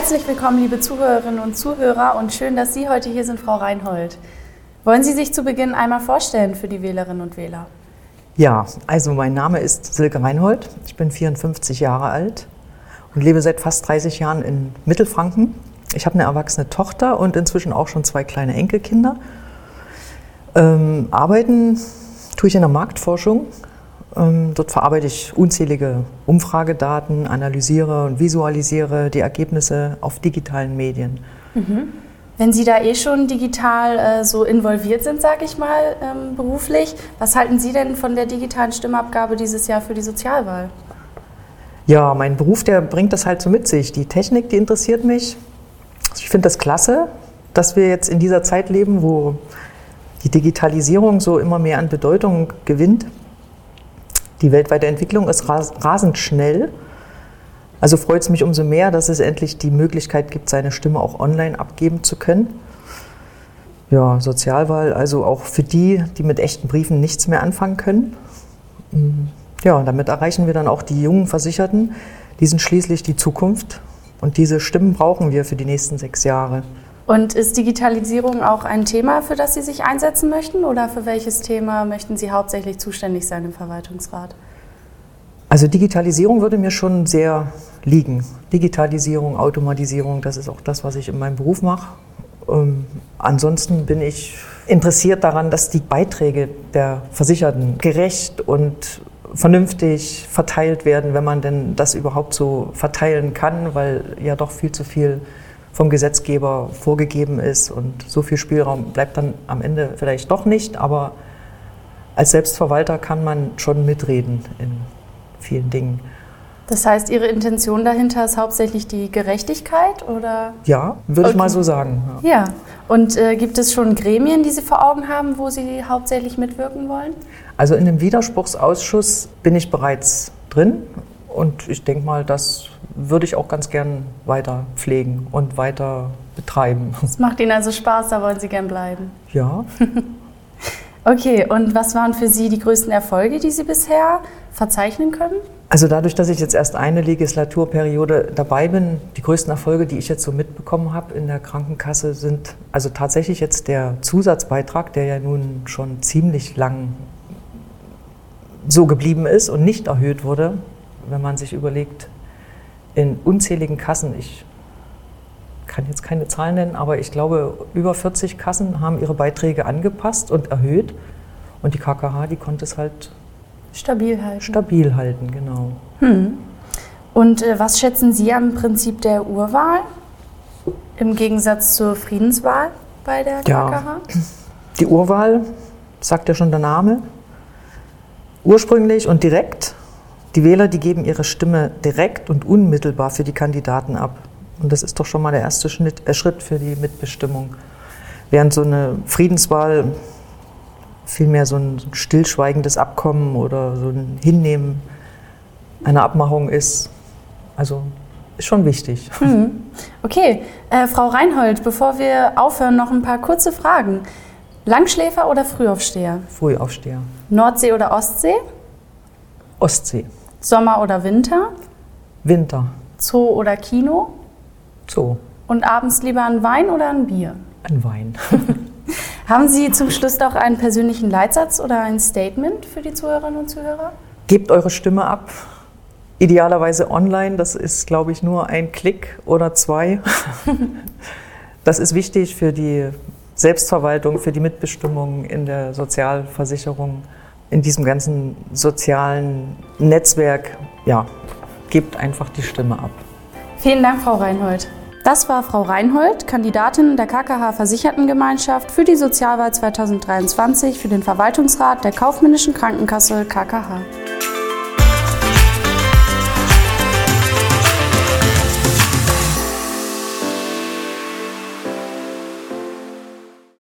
Herzlich willkommen, liebe Zuhörerinnen und Zuhörer, und schön, dass Sie heute hier sind, Frau Reinhold. Wollen Sie sich zu Beginn einmal vorstellen für die Wählerinnen und Wähler? Ja, also mein Name ist Silke Reinhold. Ich bin 54 Jahre alt und lebe seit fast 30 Jahren in Mittelfranken. Ich habe eine erwachsene Tochter und inzwischen auch schon zwei kleine Enkelkinder. Ähm, arbeiten tue ich in der Marktforschung dort verarbeite ich unzählige Umfragedaten, analysiere und visualisiere die Ergebnisse auf digitalen Medien. Mhm. Wenn Sie da eh schon digital äh, so involviert sind, sage ich mal, ähm, beruflich, was halten Sie denn von der digitalen Stimmabgabe dieses Jahr für die Sozialwahl? Ja, mein Beruf, der bringt das halt so mit sich. Die Technik, die interessiert mich. Ich finde das klasse, dass wir jetzt in dieser Zeit leben, wo die Digitalisierung so immer mehr an Bedeutung gewinnt. Die weltweite Entwicklung ist rasend schnell. Also freut es mich umso mehr, dass es endlich die Möglichkeit gibt, seine Stimme auch online abgeben zu können. Ja, Sozialwahl, also auch für die, die mit echten Briefen nichts mehr anfangen können. Mm, ja, damit erreichen wir dann auch die jungen Versicherten. Die sind schließlich die Zukunft und diese Stimmen brauchen wir für die nächsten sechs Jahre. Und ist Digitalisierung auch ein Thema, für das Sie sich einsetzen möchten? Oder für welches Thema möchten Sie hauptsächlich zuständig sein im Verwaltungsrat? Also Digitalisierung würde mir schon sehr liegen. Digitalisierung, Automatisierung, das ist auch das, was ich in meinem Beruf mache. Ähm, ansonsten bin ich interessiert daran, dass die Beiträge der Versicherten gerecht und vernünftig verteilt werden, wenn man denn das überhaupt so verteilen kann, weil ja doch viel zu viel vom Gesetzgeber vorgegeben ist und so viel Spielraum bleibt dann am Ende vielleicht doch nicht, aber als Selbstverwalter kann man schon mitreden in vielen Dingen. Das heißt, Ihre Intention dahinter ist hauptsächlich die Gerechtigkeit, oder? Ja, würde okay. ich mal so sagen. Ja. ja. Und äh, gibt es schon Gremien, die Sie vor Augen haben, wo Sie hauptsächlich mitwirken wollen? Also in dem Widerspruchsausschuss bin ich bereits drin und ich denke mal, das würde ich auch ganz gern weiter pflegen und weiter betreiben. Es macht Ihnen also Spaß, da wollen Sie gern bleiben. Ja. okay, und was waren für Sie die größten Erfolge, die Sie bisher verzeichnen können? Also dadurch, dass ich jetzt erst eine Legislaturperiode dabei bin, die größten Erfolge, die ich jetzt so mitbekommen habe in der Krankenkasse, sind also tatsächlich jetzt der Zusatzbeitrag, der ja nun schon ziemlich lang so geblieben ist und nicht erhöht wurde, wenn man sich überlegt, in unzähligen Kassen, ich kann jetzt keine Zahlen nennen, aber ich glaube, über 40 Kassen haben ihre Beiträge angepasst und erhöht. Und die KKH, die konnte es halt stabil halten. Stabil halten, genau. Hm. Und äh, was schätzen Sie am Prinzip der Urwahl im Gegensatz zur Friedenswahl bei der KKH? Ja, die Urwahl, sagt ja schon der Name, ursprünglich und direkt die Wähler, die geben ihre Stimme direkt und unmittelbar für die Kandidaten ab. Und das ist doch schon mal der erste Schritt, äh, Schritt für die Mitbestimmung. Während so eine Friedenswahl vielmehr so ein stillschweigendes Abkommen oder so ein Hinnehmen einer Abmachung ist. Also ist schon wichtig. Mhm. Okay, äh, Frau Reinhold, bevor wir aufhören, noch ein paar kurze Fragen. Langschläfer oder Frühaufsteher? Frühaufsteher. Nordsee oder Ostsee? Ostsee. Sommer oder Winter? Winter. Zoo oder Kino? Zoo. Und abends lieber ein Wein oder ein Bier? Ein Wein. Haben Sie zum Schluss noch einen persönlichen Leitsatz oder ein Statement für die Zuhörerinnen und Zuhörer? Gebt eure Stimme ab. Idealerweise online. Das ist, glaube ich, nur ein Klick oder zwei. das ist wichtig für die Selbstverwaltung, für die Mitbestimmung in der Sozialversicherung in diesem ganzen sozialen Netzwerk, ja, gebt einfach die Stimme ab. Vielen Dank, Frau Reinhold. Das war Frau Reinhold, Kandidatin der KKH Versichertengemeinschaft für die Sozialwahl 2023 für den Verwaltungsrat der Kaufmännischen Krankenkasse KKH.